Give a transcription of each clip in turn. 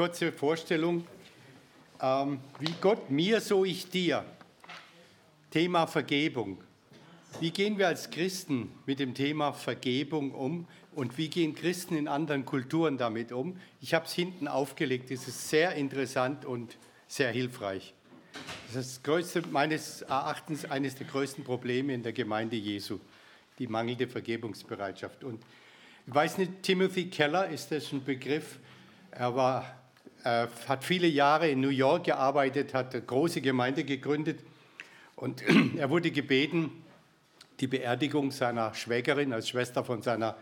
kurze Vorstellung. Ähm, wie Gott mir, so ich dir. Thema Vergebung. Wie gehen wir als Christen mit dem Thema Vergebung um und wie gehen Christen in anderen Kulturen damit um? Ich habe es hinten aufgelegt. Es ist sehr interessant und sehr hilfreich. Das ist das größte, meines Erachtens eines der größten Probleme in der Gemeinde Jesu, die mangelnde Vergebungsbereitschaft. Und ich weiß nicht, Timothy Keller, ist das ein Begriff? Er war, äh, hat viele Jahre in New York gearbeitet, hat eine große Gemeinde gegründet und er wurde gebeten, die Beerdigung seiner Schwägerin als Schwester von seiner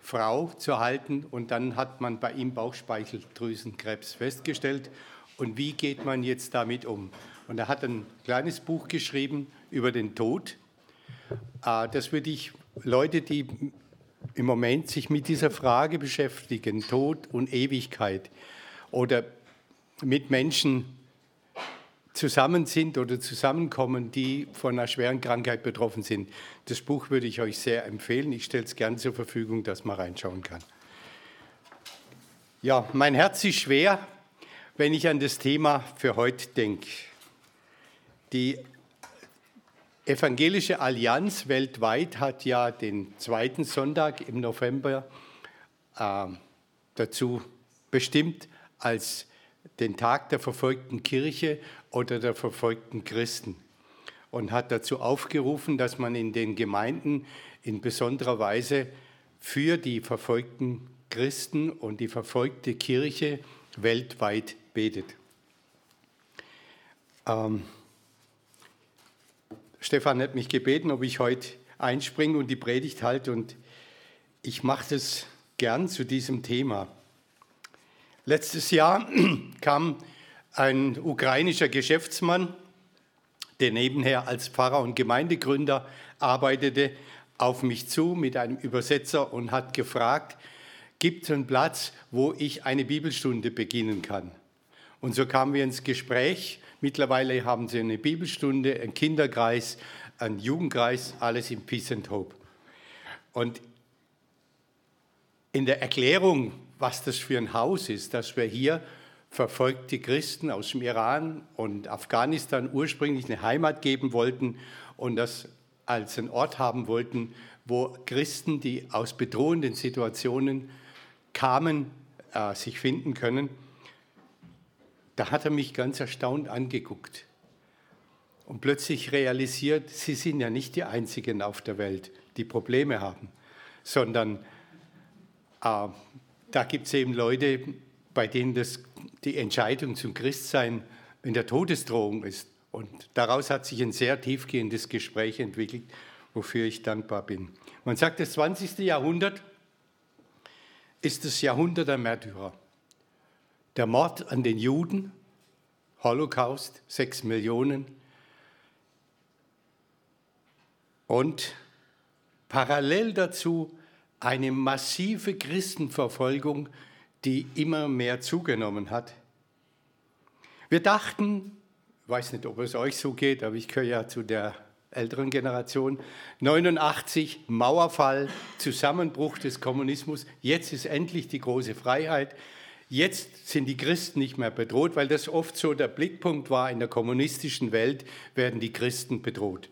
Frau zu halten und dann hat man bei ihm Bauchspeicheldrüsenkrebs festgestellt und wie geht man jetzt damit um? Und er hat ein kleines Buch geschrieben über den Tod. Äh, das würde ich Leute, die im Moment sich mit dieser Frage beschäftigen, Tod und Ewigkeit, oder mit Menschen zusammen sind oder zusammenkommen, die von einer schweren Krankheit betroffen sind. Das Buch würde ich euch sehr empfehlen. Ich stelle es gern zur Verfügung, dass man reinschauen kann. Ja, mein Herz ist schwer, wenn ich an das Thema für heute denke. Die Evangelische Allianz weltweit hat ja den zweiten Sonntag im November äh, dazu bestimmt als den Tag der verfolgten Kirche oder der verfolgten Christen und hat dazu aufgerufen, dass man in den Gemeinden in besonderer Weise für die verfolgten Christen und die verfolgte Kirche weltweit betet. Ähm, Stefan hat mich gebeten, ob ich heute einspringe und die Predigt halte und ich mache das gern zu diesem Thema. Letztes Jahr kam ein ukrainischer Geschäftsmann, der nebenher als Pfarrer und Gemeindegründer arbeitete, auf mich zu mit einem Übersetzer und hat gefragt, gibt es einen Platz, wo ich eine Bibelstunde beginnen kann? Und so kamen wir ins Gespräch Mittlerweile haben sie eine Bibelstunde, einen Kinderkreis, einen Jugendkreis, alles in Peace and Hope. Und in der Erklärung, was das für ein Haus ist, dass wir hier verfolgte Christen aus dem Iran und Afghanistan ursprünglich eine Heimat geben wollten und das als einen Ort haben wollten, wo Christen, die aus bedrohenden Situationen kamen, äh, sich finden können. Da hat er mich ganz erstaunt angeguckt und plötzlich realisiert, sie sind ja nicht die Einzigen auf der Welt, die Probleme haben, sondern da gibt es eben Leute, bei denen das, die Entscheidung zum Christsein in der Todesdrohung ist. Und daraus hat sich ein sehr tiefgehendes Gespräch entwickelt, wofür ich dankbar bin. Man sagt, das 20. Jahrhundert ist das Jahrhundert der Märtyrer der Mord an den Juden, Holocaust, sechs Millionen. Und parallel dazu eine massive Christenverfolgung, die immer mehr zugenommen hat. Wir dachten, ich weiß nicht, ob es euch so geht, aber ich gehöre ja zu der älteren Generation, 89 Mauerfall, Zusammenbruch des Kommunismus, jetzt ist endlich die große Freiheit. Jetzt sind die Christen nicht mehr bedroht, weil das oft so der Blickpunkt war, in der kommunistischen Welt werden die Christen bedroht.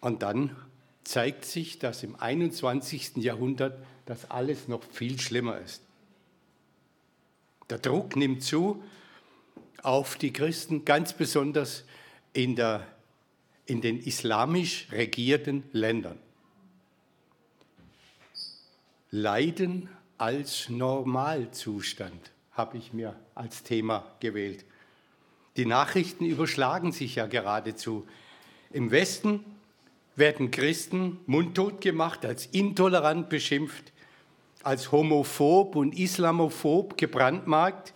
Und dann zeigt sich, dass im 21. Jahrhundert das alles noch viel schlimmer ist. Der Druck nimmt zu auf die Christen, ganz besonders in, der, in den islamisch regierten Ländern. Leiden als Normalzustand habe ich mir als Thema gewählt. Die Nachrichten überschlagen sich ja geradezu. Im Westen werden Christen mundtot gemacht, als intolerant beschimpft, als homophob und islamophob gebrandmarkt,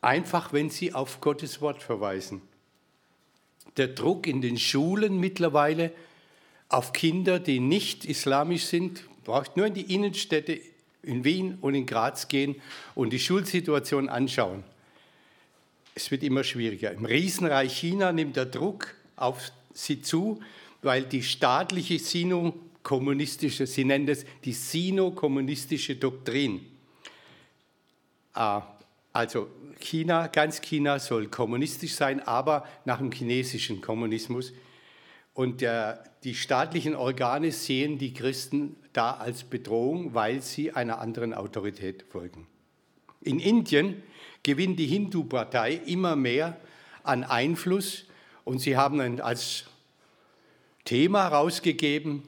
einfach wenn sie auf Gottes Wort verweisen. Der Druck in den Schulen mittlerweile auf Kinder, die nicht islamisch sind, braucht nur in die Innenstädte in Wien und in Graz gehen und die Schulsituation anschauen. Es wird immer schwieriger. Im Riesenreich China nimmt der Druck auf sie zu, weil die staatliche sino-kommunistische, sie nennen es die sino-kommunistische Doktrin, äh, also China, ganz China soll kommunistisch sein, aber nach dem chinesischen Kommunismus. Und der, die staatlichen Organe sehen die Christen da als Bedrohung, weil sie einer anderen Autorität folgen. In Indien gewinnt die Hindu-Partei immer mehr an Einfluss und sie haben als Thema herausgegeben,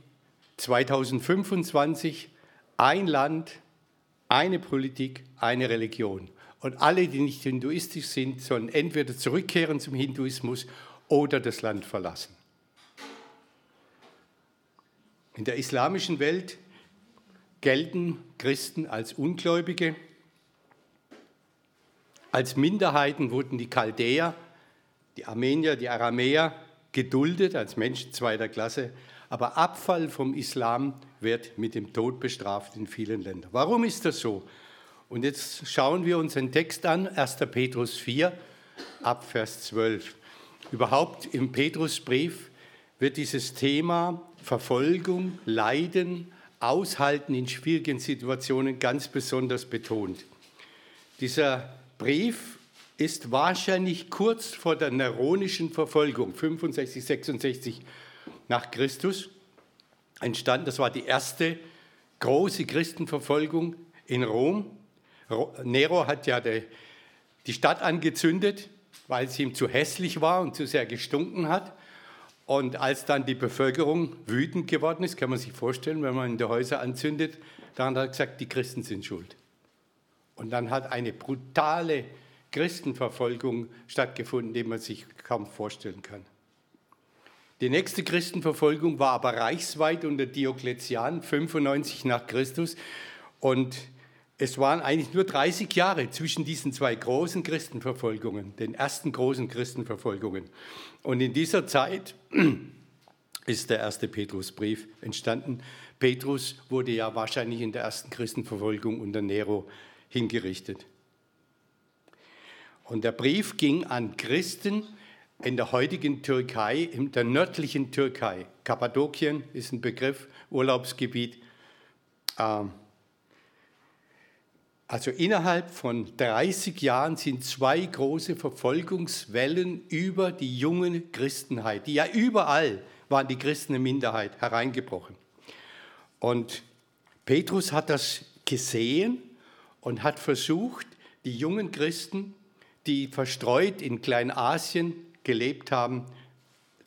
2025 ein Land, eine Politik, eine Religion. Und alle, die nicht hinduistisch sind, sollen entweder zurückkehren zum Hinduismus oder das Land verlassen. In der islamischen Welt gelten Christen als Ungläubige. Als Minderheiten wurden die Chaldäer, die Armenier, die Aramäer geduldet als Menschen zweiter Klasse, aber Abfall vom Islam wird mit dem Tod bestraft in vielen Ländern. Warum ist das so? Und jetzt schauen wir uns den Text an, 1. Petrus 4, ab Vers 12. Überhaupt im Petrusbrief wird dieses Thema Verfolgung, Leiden, Aushalten in schwierigen Situationen ganz besonders betont. Dieser Brief ist wahrscheinlich kurz vor der neronischen Verfolgung, 65, 66 nach Christus, entstanden. Das war die erste große Christenverfolgung in Rom. Nero hat ja die Stadt angezündet, weil sie ihm zu hässlich war und zu sehr gestunken hat. Und als dann die Bevölkerung wütend geworden ist, kann man sich vorstellen, wenn man in die Häuser anzündet, dann hat er gesagt, die Christen sind schuld. Und dann hat eine brutale Christenverfolgung stattgefunden, die man sich kaum vorstellen kann. Die nächste Christenverfolgung war aber reichsweit unter Diokletian, 95 nach Christus. Und es waren eigentlich nur 30 Jahre zwischen diesen zwei großen Christenverfolgungen, den ersten großen Christenverfolgungen. Und in dieser Zeit ist der erste Petrusbrief entstanden. Petrus wurde ja wahrscheinlich in der ersten Christenverfolgung unter Nero hingerichtet. Und der Brief ging an Christen in der heutigen Türkei, in der nördlichen Türkei. Kappadokien ist ein Begriff, Urlaubsgebiet. Ähm, also innerhalb von 30 Jahren sind zwei große Verfolgungswellen über die junge Christenheit, die ja überall waren die Christen eine Minderheit, hereingebrochen. Und Petrus hat das gesehen und hat versucht, die jungen Christen, die verstreut in Kleinasien gelebt haben,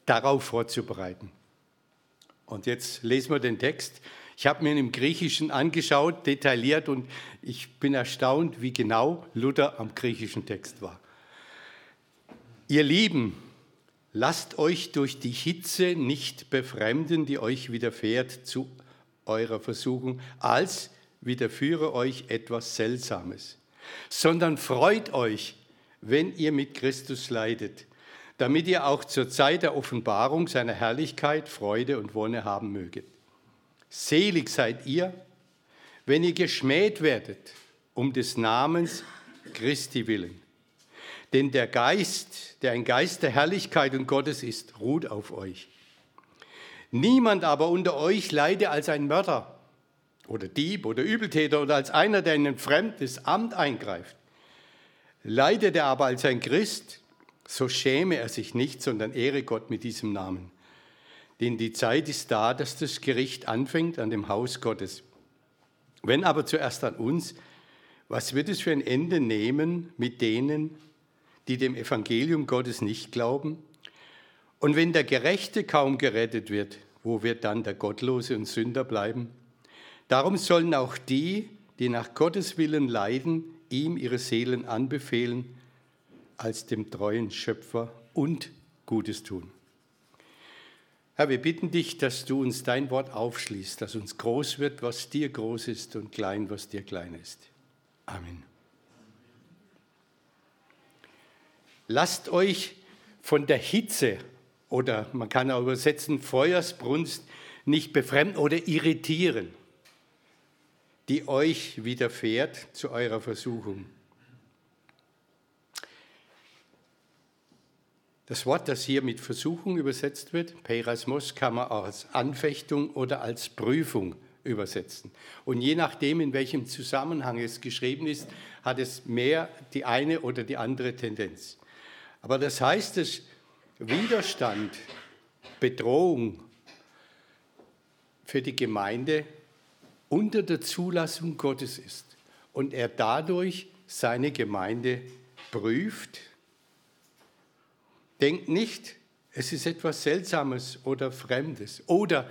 darauf vorzubereiten. Und jetzt lesen wir den Text. Ich habe mir ihn im Griechischen angeschaut, detailliert, und ich bin erstaunt, wie genau Luther am griechischen Text war. Ihr Lieben, lasst euch durch die Hitze nicht befremden, die euch widerfährt zu eurer Versuchung, als widerführe euch etwas Seltsames, sondern freut euch, wenn ihr mit Christus leidet, damit ihr auch zur Zeit der Offenbarung seiner Herrlichkeit Freude und Wonne haben möget. Selig seid ihr, wenn ihr geschmäht werdet um des Namens Christi willen. Denn der Geist, der ein Geist der Herrlichkeit und Gottes ist, ruht auf euch. Niemand aber unter euch leide als ein Mörder oder Dieb oder Übeltäter oder als einer, der in ein fremdes Amt eingreift. Leidet er aber als ein Christ, so schäme er sich nicht, sondern ehre Gott mit diesem Namen. Denn die Zeit ist da, dass das Gericht anfängt an dem Haus Gottes. Wenn aber zuerst an uns, was wird es für ein Ende nehmen mit denen, die dem Evangelium Gottes nicht glauben? Und wenn der Gerechte kaum gerettet wird, wo wird dann der Gottlose und Sünder bleiben? Darum sollen auch die, die nach Gottes Willen leiden, ihm ihre Seelen anbefehlen, als dem treuen Schöpfer und Gutes tun. Herr, wir bitten dich, dass du uns dein Wort aufschließt, dass uns groß wird, was dir groß ist und klein, was dir klein ist. Amen. Lasst euch von der Hitze oder man kann auch übersetzen Feuersbrunst nicht befremden oder irritieren, die euch widerfährt zu eurer Versuchung. Das Wort, das hier mit Versuchung übersetzt wird, Perasmos, kann man auch als Anfechtung oder als Prüfung übersetzen. Und je nachdem, in welchem Zusammenhang es geschrieben ist, hat es mehr die eine oder die andere Tendenz. Aber das heißt, dass Widerstand, Bedrohung für die Gemeinde unter der Zulassung Gottes ist und er dadurch seine Gemeinde prüft. Denkt nicht, es ist etwas Seltsames oder Fremdes oder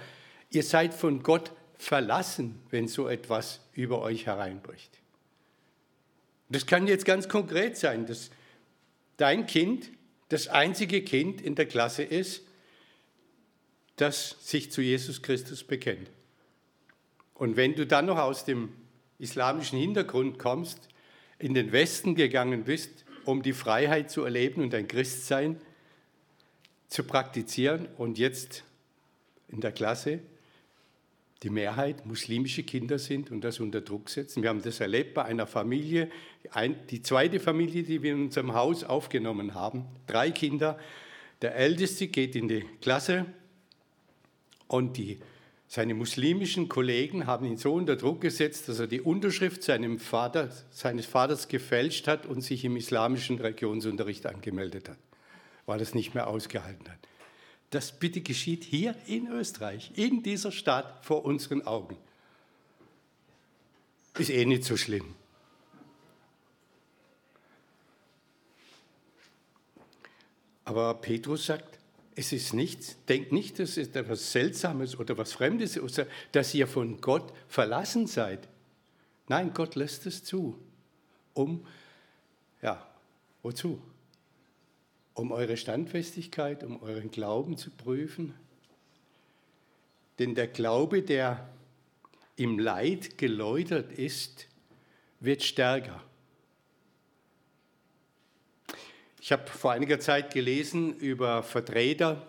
ihr seid von Gott verlassen, wenn so etwas über euch hereinbricht. Das kann jetzt ganz konkret sein, dass dein Kind das einzige Kind in der Klasse ist, das sich zu Jesus Christus bekennt. Und wenn du dann noch aus dem islamischen Hintergrund kommst, in den Westen gegangen bist, um die Freiheit zu erleben und ein Christsein zu praktizieren und jetzt in der Klasse die Mehrheit muslimische Kinder sind und das unter Druck setzen. Wir haben das erlebt bei einer Familie, die zweite Familie, die wir in unserem Haus aufgenommen haben, drei Kinder. Der Älteste geht in die Klasse und die, seine muslimischen Kollegen haben ihn so unter Druck gesetzt, dass er die Unterschrift Vater, seines Vaters gefälscht hat und sich im islamischen Religionsunterricht angemeldet hat, weil er es nicht mehr ausgehalten hat. Das bitte geschieht hier in Österreich, in dieser Stadt vor unseren Augen. Ist eh nicht so schlimm. Aber Petrus sagt, es ist nichts, denkt nicht, dass es etwas Seltsames oder was Fremdes ist, dass ihr von Gott verlassen seid. Nein, Gott lässt es zu. Um, ja, wozu? um eure Standfestigkeit, um euren Glauben zu prüfen. Denn der Glaube, der im Leid geläutert ist, wird stärker. Ich habe vor einiger Zeit gelesen über Vertreter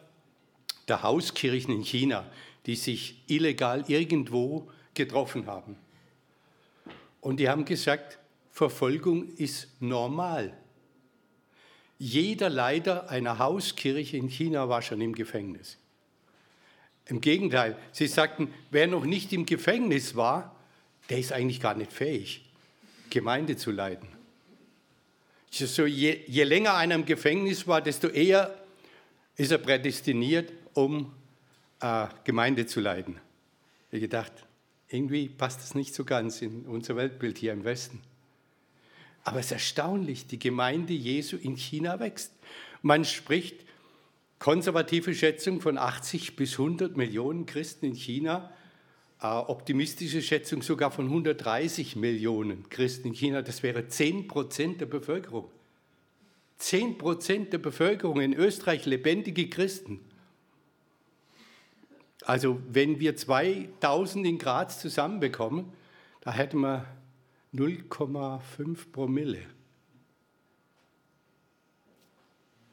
der Hauskirchen in China, die sich illegal irgendwo getroffen haben. Und die haben gesagt, Verfolgung ist normal jeder Leiter einer Hauskirche in China war schon im Gefängnis. Im Gegenteil, sie sagten, wer noch nicht im Gefängnis war, der ist eigentlich gar nicht fähig, Gemeinde zu leiten. So, je, je länger einer im Gefängnis war, desto eher ist er prädestiniert, um äh, Gemeinde zu leiten. Ich habe gedacht, irgendwie passt das nicht so ganz in unser Weltbild hier im Westen. Aber es ist erstaunlich, die Gemeinde Jesu in China wächst. Man spricht konservative Schätzung von 80 bis 100 Millionen Christen in China, optimistische Schätzung sogar von 130 Millionen Christen in China. Das wäre 10 Prozent der Bevölkerung. 10 Prozent der Bevölkerung in Österreich lebendige Christen. Also wenn wir 2000 in Graz zusammenbekommen, da hätten wir 0,5 Promille.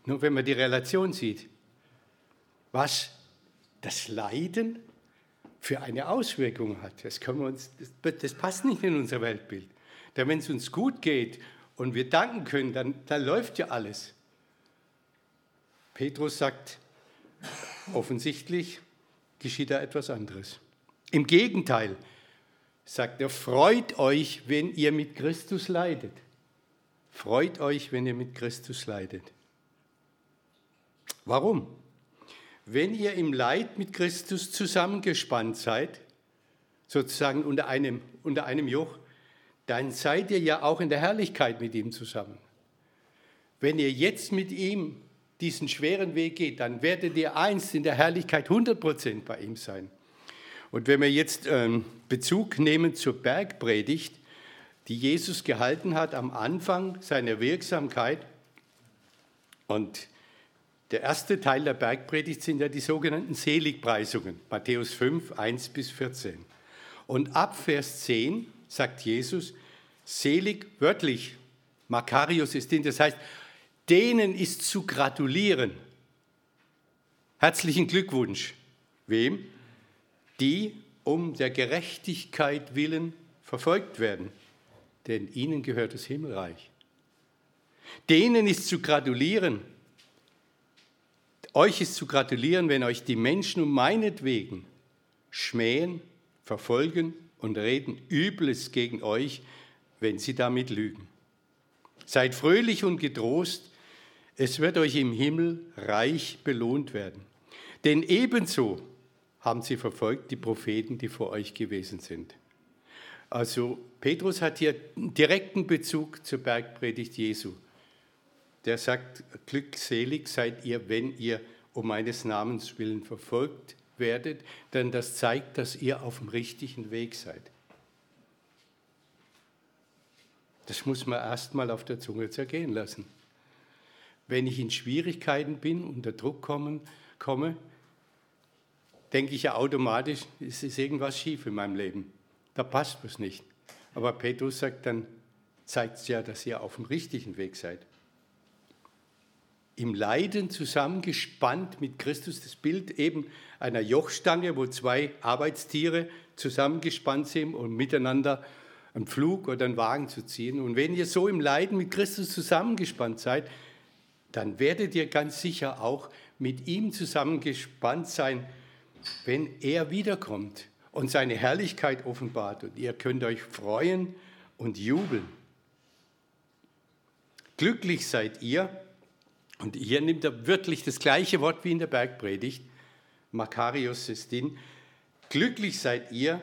Nur wenn man die Relation sieht, was das Leiden für eine Auswirkung hat, das, können wir uns, das, das passt nicht in unser Weltbild. Denn wenn es uns gut geht und wir danken können, dann, dann läuft ja alles. Petrus sagt, offensichtlich geschieht da etwas anderes. Im Gegenteil, sagt er, freut euch, wenn ihr mit Christus leidet. Freut euch, wenn ihr mit Christus leidet. Warum? Wenn ihr im Leid mit Christus zusammengespannt seid, sozusagen unter einem, unter einem Joch, dann seid ihr ja auch in der Herrlichkeit mit ihm zusammen. Wenn ihr jetzt mit ihm diesen schweren Weg geht, dann werdet ihr einst in der Herrlichkeit 100% bei ihm sein. Und wenn wir jetzt ähm, Bezug nehmen zur Bergpredigt, die Jesus gehalten hat am Anfang seiner Wirksamkeit, und der erste Teil der Bergpredigt sind ja die sogenannten Seligpreisungen, Matthäus 5, 1 bis 14. Und ab Vers 10 sagt Jesus, selig wörtlich, Makarios ist in, das heißt, denen ist zu gratulieren. Herzlichen Glückwunsch. Wem? die um der Gerechtigkeit willen verfolgt werden, denn ihnen gehört das Himmelreich. Denen ist zu gratulieren, euch ist zu gratulieren, wenn euch die Menschen um meinetwegen schmähen, verfolgen und reden Übles gegen euch, wenn sie damit lügen. Seid fröhlich und getrost, es wird euch im Himmel reich belohnt werden. Denn ebenso haben sie verfolgt die Propheten, die vor euch gewesen sind. Also Petrus hat hier direkten Bezug zur Bergpredigt Jesu. Der sagt, glückselig seid ihr, wenn ihr um meines Namens willen verfolgt werdet, denn das zeigt, dass ihr auf dem richtigen Weg seid. Das muss man erstmal auf der Zunge zergehen lassen. Wenn ich in Schwierigkeiten bin, unter Druck kommen, komme, denke ich ja automatisch, es ist irgendwas schief in meinem Leben. Da passt was nicht. Aber Petrus sagt dann, zeigt es ja, dass ihr auf dem richtigen Weg seid. Im Leiden zusammengespannt mit Christus, das Bild eben einer Jochstange, wo zwei Arbeitstiere zusammengespannt sind und miteinander einen Flug oder einen Wagen zu ziehen. Und wenn ihr so im Leiden mit Christus zusammengespannt seid, dann werdet ihr ganz sicher auch mit ihm zusammengespannt sein, wenn er wiederkommt und seine Herrlichkeit offenbart. Und ihr könnt euch freuen und jubeln. Glücklich seid ihr, und hier nimmt er wirklich das gleiche Wort wie in der Bergpredigt, Makarios Sestin, glücklich seid ihr,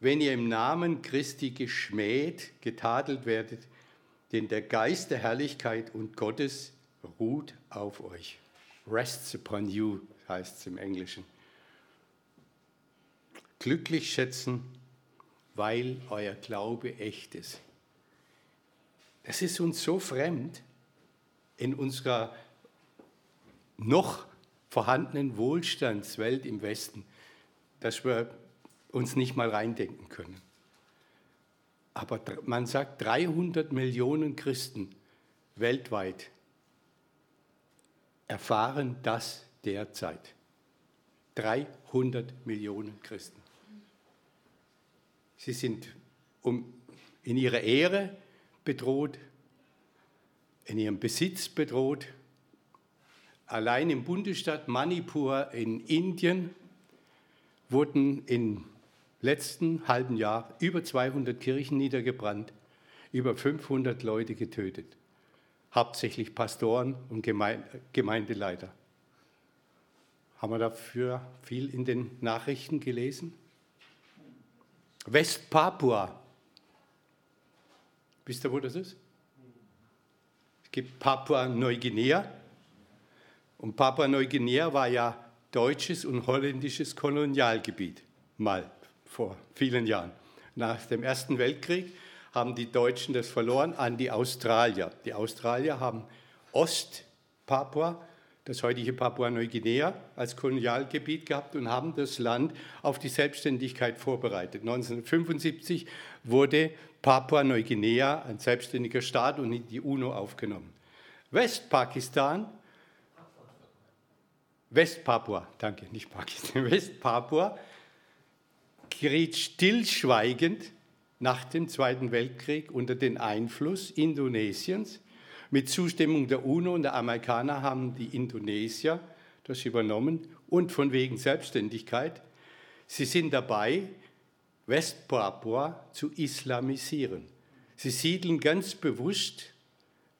wenn ihr im Namen Christi geschmäht, getadelt werdet, denn der Geist der Herrlichkeit und Gottes ruht auf euch. Rests upon you heißt es im Englischen. Glücklich schätzen, weil euer Glaube echt ist. Das ist uns so fremd in unserer noch vorhandenen Wohlstandswelt im Westen, dass wir uns nicht mal reindenken können. Aber man sagt, 300 Millionen Christen weltweit erfahren das derzeit. 300 Millionen Christen. Sie sind um, in ihrer Ehre bedroht, in ihrem Besitz bedroht. Allein im Bundesstaat Manipur in Indien wurden im letzten halben Jahr über 200 Kirchen niedergebrannt, über 500 Leute getötet, hauptsächlich Pastoren und Gemeindeleiter. Haben wir dafür viel in den Nachrichten gelesen? Westpapua. Wisst ihr, wo das ist? Es gibt Papua-Neuguinea. Und Papua-Neuguinea war ja deutsches und holländisches Kolonialgebiet, mal vor vielen Jahren. Nach dem Ersten Weltkrieg haben die Deutschen das verloren an die Australier. Die Australier haben Ost-Papua, das heutige Papua-Neuguinea, als Kolonialgebiet gehabt und haben das Land auf die Selbstständigkeit vorbereitet. 1975 wurde Papua-Neuguinea ein selbstständiger Staat und in die UNO aufgenommen. Westpakistan Westpapua, danke, nicht Pakistan, Westpapua geriet stillschweigend nach dem Zweiten Weltkrieg unter den Einfluss Indonesiens. Mit Zustimmung der UNO und der Amerikaner haben die Indonesier das übernommen und von wegen Selbstständigkeit. Sie sind dabei, Westpapua zu islamisieren. Sie siedeln ganz bewusst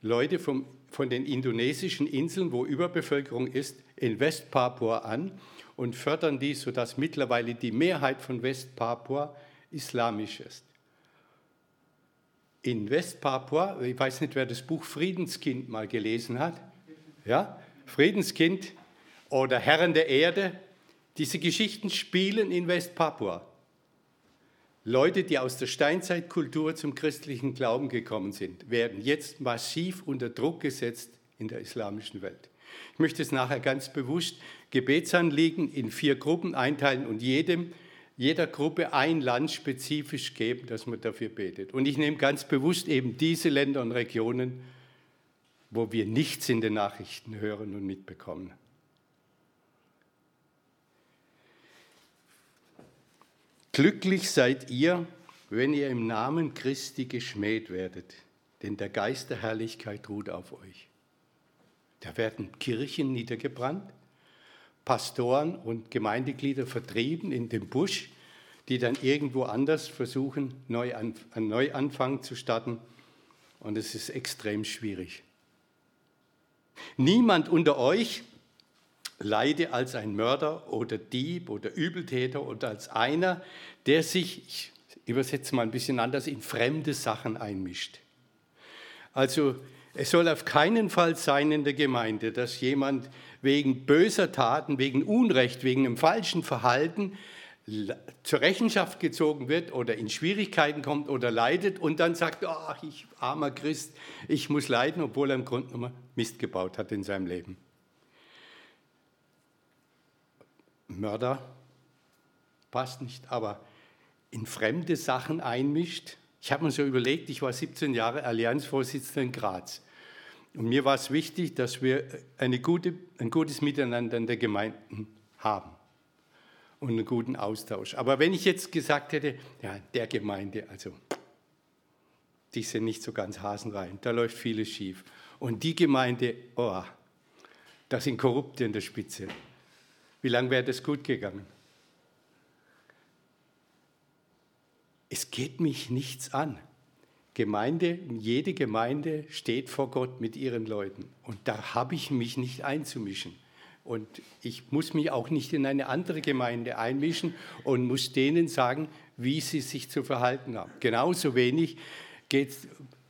Leute vom, von den indonesischen Inseln, wo Überbevölkerung ist, in Westpapua an und fördern dies, sodass mittlerweile die Mehrheit von Westpapua islamisch ist. In Westpapua, ich weiß nicht, wer das Buch Friedenskind mal gelesen hat, ja, Friedenskind oder Herren der Erde, diese Geschichten spielen in Westpapua. Leute, die aus der Steinzeitkultur zum christlichen Glauben gekommen sind, werden jetzt massiv unter Druck gesetzt in der islamischen Welt. Ich möchte es nachher ganz bewusst Gebetsanliegen in vier Gruppen einteilen und jedem, jeder Gruppe ein Land spezifisch geben, dass man dafür betet. Und ich nehme ganz bewusst eben diese Länder und Regionen, wo wir nichts in den Nachrichten hören und mitbekommen. Glücklich seid ihr, wenn ihr im Namen Christi geschmäht werdet, denn der Geist der Herrlichkeit ruht auf euch. Da werden Kirchen niedergebrannt, Pastoren und Gemeindeglieder vertrieben in den Busch. die dann irgendwo anders versuchen, einen Neuanfang zu starten. Und es ist extrem schwierig. Niemand unter euch leide als ein Mörder oder Dieb oder Übeltäter oder als einer, der sich, ich übersetze mal ein bisschen anders, in fremde Sachen einmischt. Also es soll auf keinen Fall sein in der Gemeinde, dass jemand wegen böser Taten, wegen Unrecht, wegen einem falschen Verhalten zur Rechenschaft gezogen wird oder in Schwierigkeiten kommt oder leidet und dann sagt, oh, ich armer Christ, ich muss leiden, obwohl er im Grunde genommen Mist gebaut hat in seinem Leben. Mörder passt nicht, aber in fremde Sachen einmischt. Ich habe mir so überlegt, ich war 17 Jahre Allianzvorsitzender in Graz. Und mir war es wichtig, dass wir gute, ein gutes Miteinander in der Gemeinde haben und einen guten Austausch. Aber wenn ich jetzt gesagt hätte, ja, der Gemeinde, also die sind nicht so ganz hasenrein, da läuft vieles schief. Und die Gemeinde, oh, da sind Korrupte in der Spitze. Wie lange wäre das gut gegangen? Es geht mich nichts an. Gemeinde, jede Gemeinde steht vor Gott mit ihren Leuten. Und da habe ich mich nicht einzumischen. Und ich muss mich auch nicht in eine andere Gemeinde einmischen und muss denen sagen, wie sie sich zu verhalten haben. Genauso wenig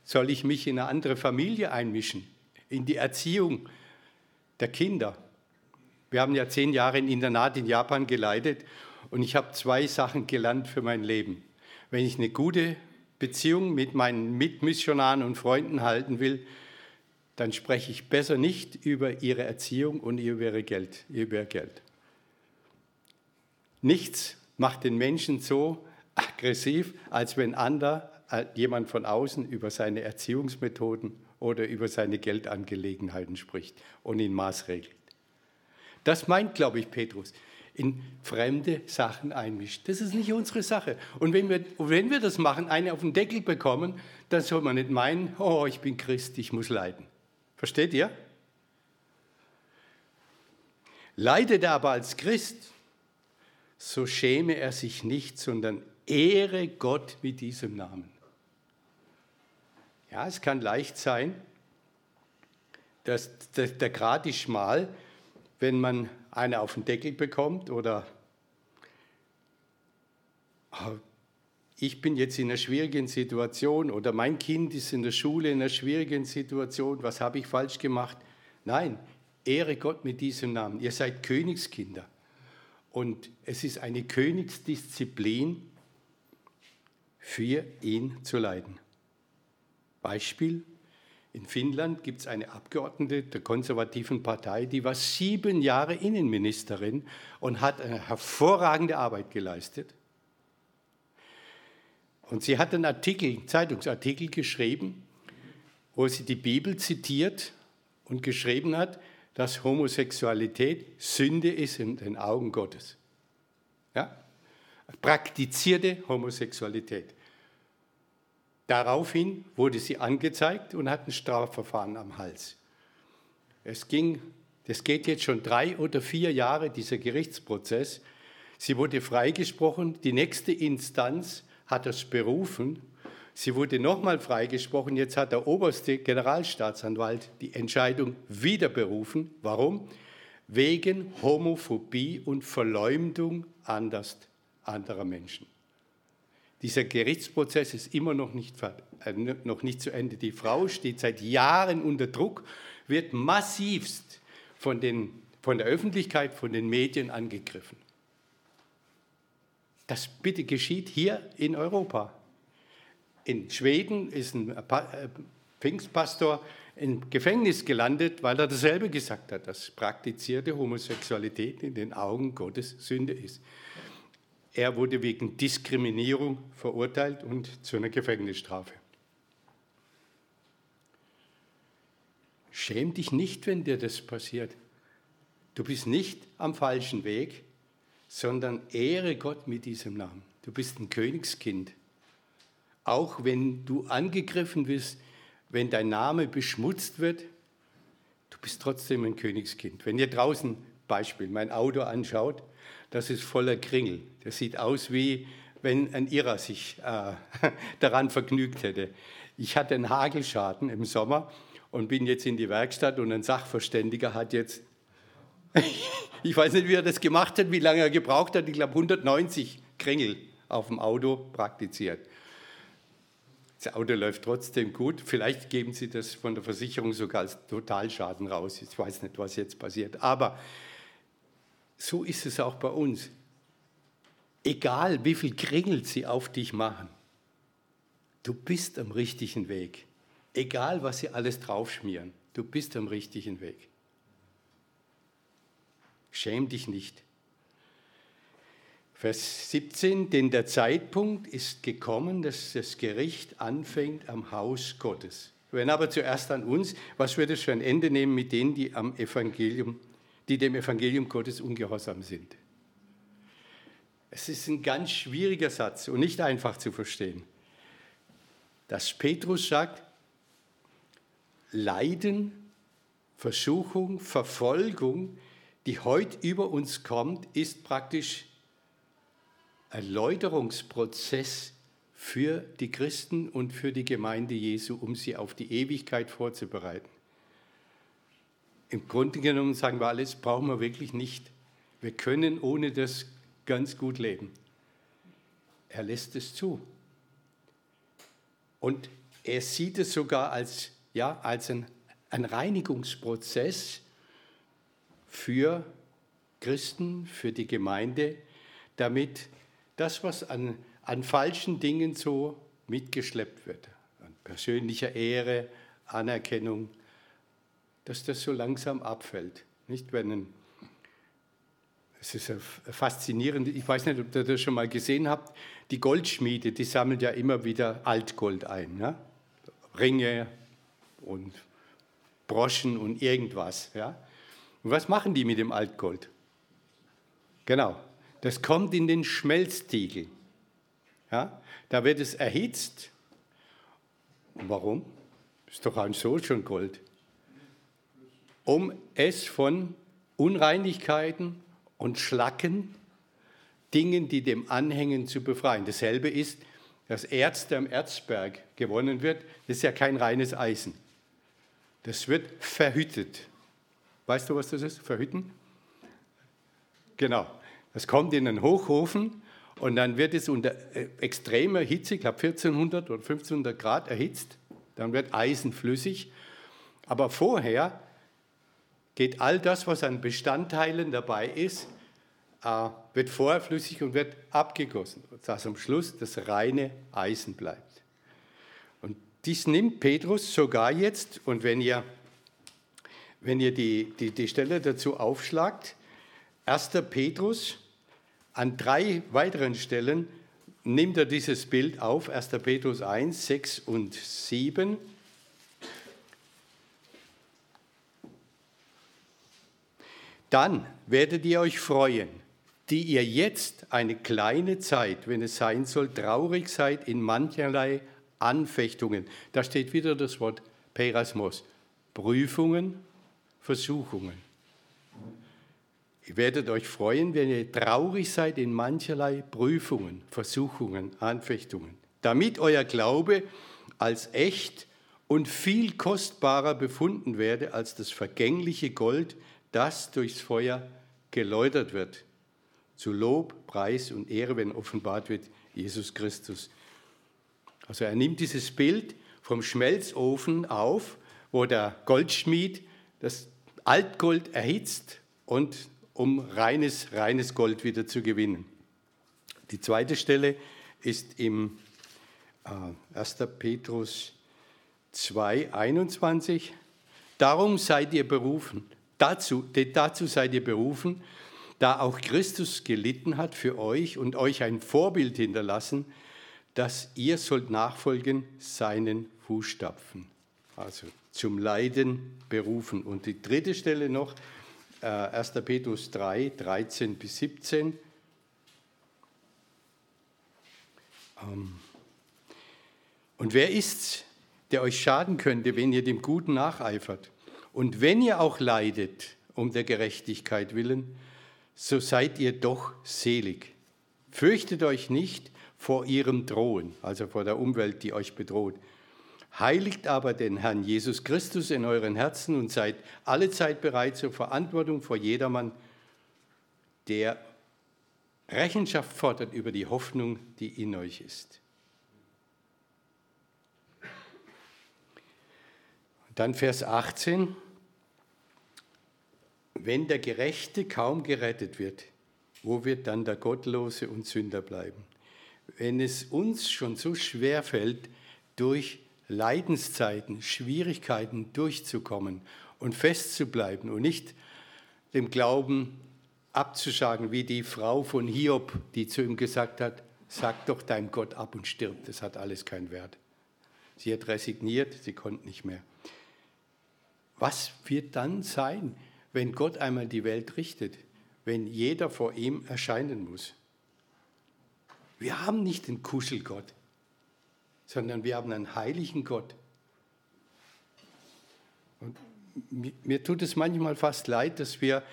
soll ich mich in eine andere Familie einmischen, in die Erziehung der Kinder. Wir haben ja zehn Jahre ein Internat in Japan geleitet und ich habe zwei Sachen gelernt für mein Leben. Wenn ich eine gute Beziehung mit meinen Mitmissionaren und Freunden halten will, dann spreche ich besser nicht über ihre Erziehung und über ihr Geld. Über Geld. Nichts macht den Menschen so aggressiv, als wenn ander, äh, jemand von außen über seine Erziehungsmethoden oder über seine Geldangelegenheiten spricht und ihn maßregelt. Das meint, glaube ich, Petrus in fremde Sachen einmischt. Das ist nicht unsere Sache. Und wenn wir, wenn wir das machen, eine auf den Deckel bekommen, dann soll man nicht meinen, oh, ich bin Christ, ich muss leiden. Versteht ihr? Leidet er aber als Christ, so schäme er sich nicht, sondern ehre Gott mit diesem Namen. Ja, es kann leicht sein, dass der, der Grad ist schmal, wenn man eine auf den Deckel bekommt oder ah, ich bin jetzt in einer schwierigen Situation oder mein Kind ist in der Schule in einer schwierigen Situation, was habe ich falsch gemacht? Nein, ehre Gott mit diesem Namen. Ihr seid Königskinder. Und es ist eine Königsdisziplin, für ihn zu leiden. Beispiel, in Finnland gibt es eine Abgeordnete der konservativen Partei, die war sieben Jahre Innenministerin und hat eine hervorragende Arbeit geleistet. Und sie hat einen Artikel, Zeitungsartikel geschrieben, wo sie die Bibel zitiert und geschrieben hat, dass Homosexualität Sünde ist in den Augen Gottes. Ja? Praktizierte Homosexualität. Daraufhin wurde sie angezeigt und hat ein Strafverfahren am Hals. Es ging, das geht jetzt schon drei oder vier Jahre, dieser Gerichtsprozess. Sie wurde freigesprochen. Die nächste Instanz hat das berufen. Sie wurde nochmal freigesprochen. Jetzt hat der oberste Generalstaatsanwalt die Entscheidung wieder berufen. Warum? Wegen Homophobie und Verleumdung anderer Menschen. Dieser Gerichtsprozess ist immer noch nicht, äh, noch nicht zu Ende. Die Frau steht seit Jahren unter Druck, wird massivst von, den, von der Öffentlichkeit, von den Medien angegriffen. Das bitte geschieht hier in Europa. In Schweden ist ein äh, Pfingstpastor im Gefängnis gelandet, weil er dasselbe gesagt hat, dass praktizierte Homosexualität in den Augen Gottes Sünde ist. Er wurde wegen Diskriminierung verurteilt und zu einer Gefängnisstrafe. Schäm dich nicht, wenn dir das passiert. Du bist nicht am falschen Weg sondern ehre Gott mit diesem Namen. Du bist ein Königskind. Auch wenn du angegriffen wirst, wenn dein Name beschmutzt wird, du bist trotzdem ein Königskind. Wenn ihr draußen, Beispiel, mein Auto anschaut, das ist voller Kringel. Das sieht aus wie wenn ein Irrer sich äh, daran vergnügt hätte. Ich hatte einen Hagelschaden im Sommer und bin jetzt in die Werkstatt und ein Sachverständiger hat jetzt, ich weiß nicht, wie er das gemacht hat, wie lange er gebraucht hat, ich glaube 190 Kringel auf dem Auto praktiziert. Das Auto läuft trotzdem gut. Vielleicht geben Sie das von der Versicherung sogar als Totalschaden raus. Ich weiß nicht, was jetzt passiert. Aber so ist es auch bei uns. Egal, wie viel Kringel sie auf dich machen, du bist am richtigen Weg. Egal, was sie alles draufschmieren, du bist am richtigen Weg. Schäm dich nicht. Vers 17, denn der Zeitpunkt ist gekommen, dass das Gericht anfängt am Haus Gottes. Wenn aber zuerst an uns, was wird es für ein Ende nehmen mit denen, die am Evangelium, die dem Evangelium Gottes ungehorsam sind? Es ist ein ganz schwieriger Satz und nicht einfach zu verstehen. Dass Petrus sagt, Leiden, Versuchung, Verfolgung, die heute über uns kommt, ist praktisch ein Läuterungsprozess für die Christen und für die Gemeinde Jesu, um sie auf die Ewigkeit vorzubereiten. Im Grunde genommen sagen wir alles, brauchen wir wirklich nicht. Wir können ohne das ganz gut leben. Er lässt es zu. Und er sieht es sogar als, ja, als ein, ein Reinigungsprozess für Christen, für die Gemeinde, damit das, was an, an falschen Dingen so mitgeschleppt wird, an persönlicher Ehre, Anerkennung, dass das so langsam abfällt. Nicht, wenn ein es ist faszinierend. Ich weiß nicht, ob ihr das schon mal gesehen habt. Die Goldschmiede, die sammeln ja immer wieder Altgold ein. Ja? Ringe und Broschen und irgendwas. Ja? Und was machen die mit dem Altgold? Genau, das kommt in den Schmelztiegel. Ja? Da wird es erhitzt. Warum? Ist doch ein so schon Gold. Um es von Unreinigkeiten und Schlacken, Dingen, die dem anhängen, zu befreien. Dasselbe ist, das Erz, der am Erzberg gewonnen wird, das ist ja kein reines Eisen. Das wird verhüttet. Weißt du, was das ist? Verhütten? Genau. Das kommt in einen Hochofen und dann wird es unter äh, extremer Hitze, ich glaube 1400 oder 1500 Grad erhitzt, dann wird Eisen flüssig. Aber vorher geht all das, was an Bestandteilen dabei ist, äh, wird vorher flüssig und wird abgegossen, dass am Schluss das reine Eisen bleibt. Und dies nimmt Petrus sogar jetzt, und wenn ihr, wenn ihr die, die, die Stelle dazu aufschlagt, 1. Petrus, an drei weiteren Stellen nimmt er dieses Bild auf, 1. Petrus 1, 6 und 7. Dann werdet ihr euch freuen, die ihr jetzt eine kleine Zeit, wenn es sein soll, traurig seid in mancherlei Anfechtungen. Da steht wieder das Wort Perasmos. Prüfungen, Versuchungen. Ihr werdet euch freuen, wenn ihr traurig seid in mancherlei Prüfungen, Versuchungen, Anfechtungen, damit euer Glaube als echt und viel kostbarer befunden werde als das vergängliche Gold, das durchs Feuer geläutert wird. Zu Lob, Preis und Ehre, wenn offenbart wird Jesus Christus. Also er nimmt dieses Bild vom Schmelzofen auf, wo der Goldschmied das Altgold erhitzt und um reines, reines Gold wieder zu gewinnen. Die zweite Stelle ist im äh, 1. Petrus 2, 21. Darum seid ihr berufen, Dazu, dazu seid ihr berufen, da auch Christus gelitten hat für euch und euch ein Vorbild hinterlassen, dass ihr sollt nachfolgen seinen Fußstapfen. Also zum Leiden berufen. Und die dritte Stelle noch, 1. Äh, Petrus 3, 13 bis 17. Ähm, und wer ist's, der euch schaden könnte, wenn ihr dem Guten nacheifert? Und wenn ihr auch leidet um der Gerechtigkeit willen, so seid ihr doch selig. Fürchtet euch nicht vor ihrem Drohen, also vor der Umwelt, die euch bedroht. Heiligt aber den Herrn Jesus Christus in euren Herzen und seid alle Zeit bereit zur Verantwortung vor jedermann, der Rechenschaft fordert über die Hoffnung, die in euch ist. Dann Vers 18. Wenn der Gerechte kaum gerettet wird, wo wird dann der Gottlose und Sünder bleiben? Wenn es uns schon so schwer fällt, durch Leidenszeiten, Schwierigkeiten durchzukommen und festzubleiben und nicht dem Glauben abzusagen, wie die Frau von Hiob, die zu ihm gesagt hat, sag doch deinem Gott ab und stirb, das hat alles keinen Wert. Sie hat resigniert, sie konnte nicht mehr. Was wird dann sein, wenn Gott einmal die Welt richtet, wenn jeder vor ihm erscheinen muss? Wir haben nicht den Kuschelgott, sondern wir haben einen heiligen Gott. Und mir tut es manchmal fast leid, dass wir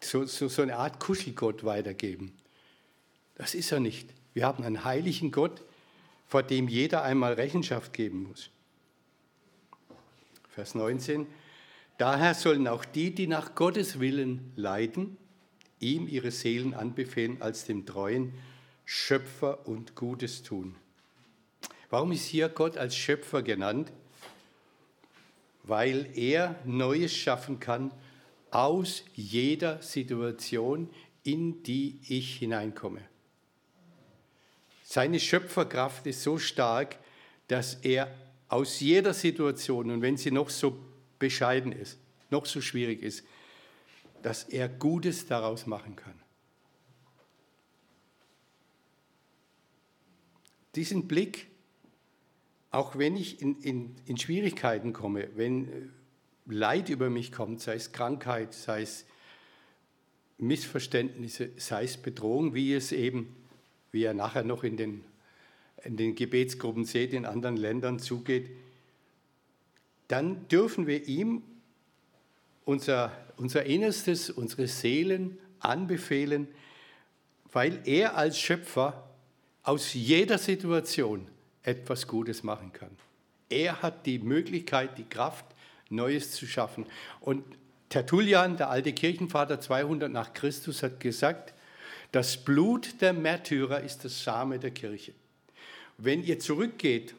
so, so, so eine Art Kuschelgott weitergeben. Das ist er nicht. Wir haben einen heiligen Gott, vor dem jeder einmal Rechenschaft geben muss. Vers 19. Daher sollen auch die, die nach Gottes Willen leiden, ihm ihre Seelen anbefehlen als dem treuen Schöpfer und Gutes tun. Warum ist hier Gott als Schöpfer genannt? Weil er Neues schaffen kann aus jeder Situation, in die ich hineinkomme. Seine Schöpferkraft ist so stark, dass er aus jeder Situation, und wenn sie noch so bescheiden ist, noch so schwierig ist, dass er Gutes daraus machen kann. Diesen Blick, auch wenn ich in, in, in Schwierigkeiten komme, wenn Leid über mich kommt, sei es Krankheit, sei es Missverständnisse, sei es Bedrohung, wie es eben, wie er nachher noch in den, in den Gebetsgruppen seht, in anderen Ländern zugeht, dann dürfen wir ihm unser, unser Innerstes, unsere Seelen anbefehlen, weil er als Schöpfer aus jeder Situation etwas Gutes machen kann. Er hat die Möglichkeit, die Kraft, Neues zu schaffen. Und Tertullian, der alte Kirchenvater 200 nach Christus, hat gesagt, das Blut der Märtyrer ist das Same der Kirche. Wenn ihr zurückgeht,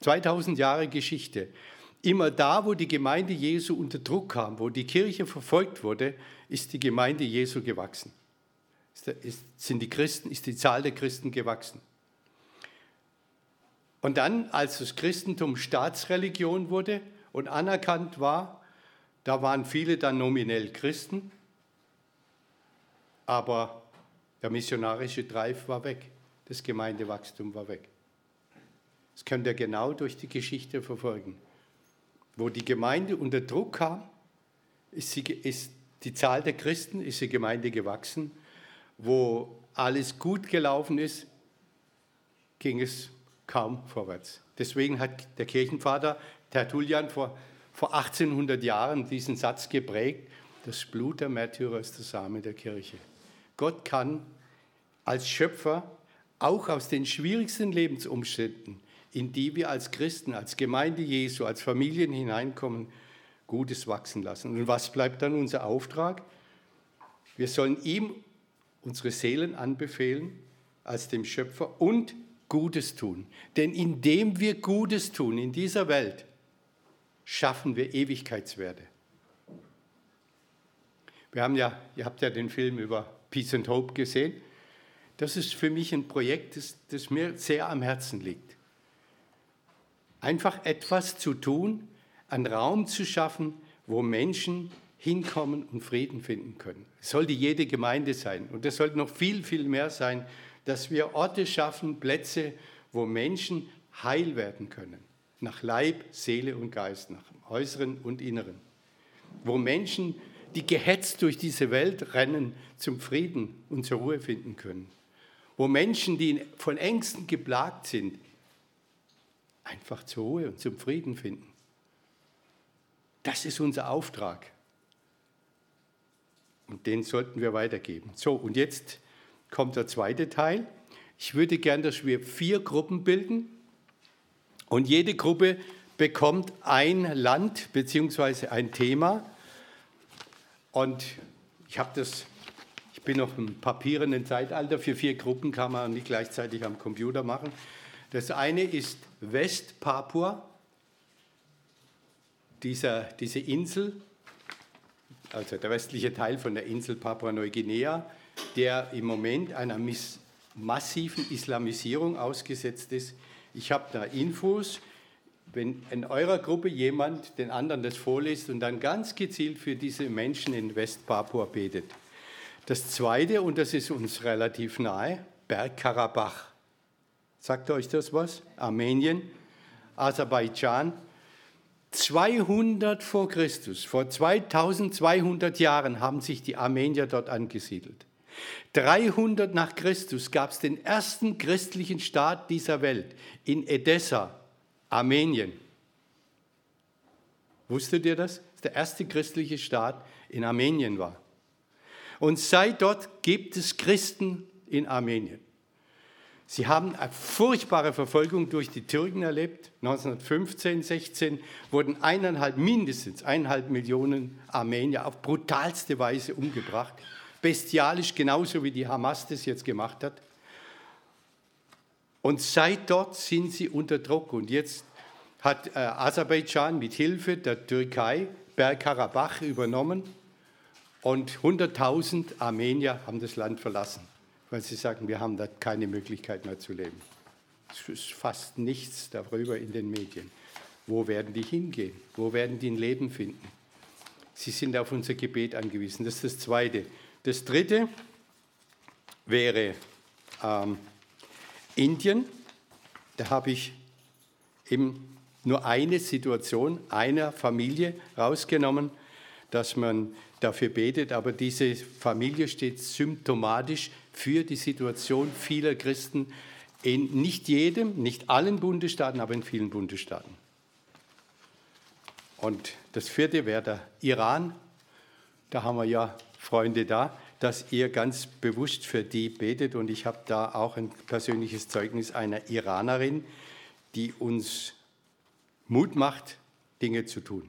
2000 Jahre Geschichte, immer da, wo die Gemeinde Jesu unter Druck kam, wo die Kirche verfolgt wurde, ist die Gemeinde Jesu gewachsen. Sind die Christen, ist die Zahl der Christen gewachsen. Und dann, als das Christentum Staatsreligion wurde und anerkannt war, da waren viele dann nominell Christen, aber der missionarische Drive war weg, das Gemeindewachstum war weg. Das könnt ihr genau durch die Geschichte verfolgen. Wo die Gemeinde unter Druck kam, ist, sie, ist die Zahl der Christen, ist die Gemeinde gewachsen. Wo alles gut gelaufen ist, ging es kaum vorwärts. Deswegen hat der Kirchenvater Tertullian vor, vor 1800 Jahren diesen Satz geprägt, das Blut der Märtyrer ist der Same der Kirche. Gott kann als Schöpfer auch aus den schwierigsten Lebensumständen, in die wir als Christen, als Gemeinde Jesu, als Familien hineinkommen, Gutes wachsen lassen. Und was bleibt dann unser Auftrag? Wir sollen ihm unsere Seelen anbefehlen als dem Schöpfer und Gutes tun. Denn indem wir Gutes tun in dieser Welt, schaffen wir Ewigkeitswerte. Wir haben ja, ihr habt ja den Film über Peace and Hope gesehen. Das ist für mich ein Projekt, das, das mir sehr am Herzen liegt. Einfach etwas zu tun, einen Raum zu schaffen, wo Menschen hinkommen und Frieden finden können. Es sollte jede Gemeinde sein und es sollte noch viel, viel mehr sein, dass wir Orte schaffen, Plätze, wo Menschen heil werden können. Nach Leib, Seele und Geist, nach Äußeren und Inneren. Wo Menschen, die gehetzt durch diese Welt rennen, zum Frieden und zur Ruhe finden können. Wo Menschen, die von Ängsten geplagt sind, einfach zur Ruhe und zum Frieden finden. Das ist unser Auftrag. Und den sollten wir weitergeben. So, und jetzt kommt der zweite Teil. Ich würde gern, dass wir vier Gruppen bilden und jede Gruppe bekommt ein Land bzw. ein Thema. Und ich habe das, ich bin noch im papierenden Zeitalter, für vier Gruppen kann man nicht gleichzeitig am Computer machen. Das eine ist West-Papua, dieser, diese Insel, also der westliche Teil von der Insel Papua-Neuguinea, der im Moment einer massiven Islamisierung ausgesetzt ist. Ich habe da Infos, wenn in eurer Gruppe jemand den anderen das vorliest und dann ganz gezielt für diese Menschen in Westpapua betet. Das Zweite, und das ist uns relativ nahe, Bergkarabach. Sagt euch das was? Armenien, Aserbaidschan. 200 vor Christus, vor 2200 Jahren haben sich die Armenier dort angesiedelt. 300 nach Christus gab es den ersten christlichen Staat dieser Welt in Edessa, Armenien. Wusstet ihr das? Das der erste christliche Staat in Armenien war. Und seit dort gibt es Christen in Armenien. Sie haben eine furchtbare Verfolgung durch die Türken erlebt. 1915, 16 wurden eineinhalb, mindestens eineinhalb Millionen Armenier auf brutalste Weise umgebracht bestialisch, genauso wie die Hamas das jetzt gemacht hat. Und seit dort sind sie unter Druck. Und jetzt hat äh, Aserbaidschan mit Hilfe der Türkei Bergkarabach übernommen und 100.000 Armenier haben das Land verlassen, weil sie sagen, wir haben da keine Möglichkeit mehr zu leben. Es ist fast nichts darüber in den Medien. Wo werden die hingehen? Wo werden die ein Leben finden? Sie sind auf unser Gebet angewiesen. Das ist das Zweite. Das dritte wäre ähm, Indien. Da habe ich eben nur eine Situation einer Familie rausgenommen, dass man dafür betet, aber diese Familie steht symptomatisch für die Situation vieler Christen in nicht jedem, nicht allen Bundesstaaten, aber in vielen Bundesstaaten. Und das vierte wäre der Iran. Da haben wir ja Freunde da, dass ihr ganz bewusst für die betet. Und ich habe da auch ein persönliches Zeugnis einer Iranerin, die uns Mut macht, Dinge zu tun.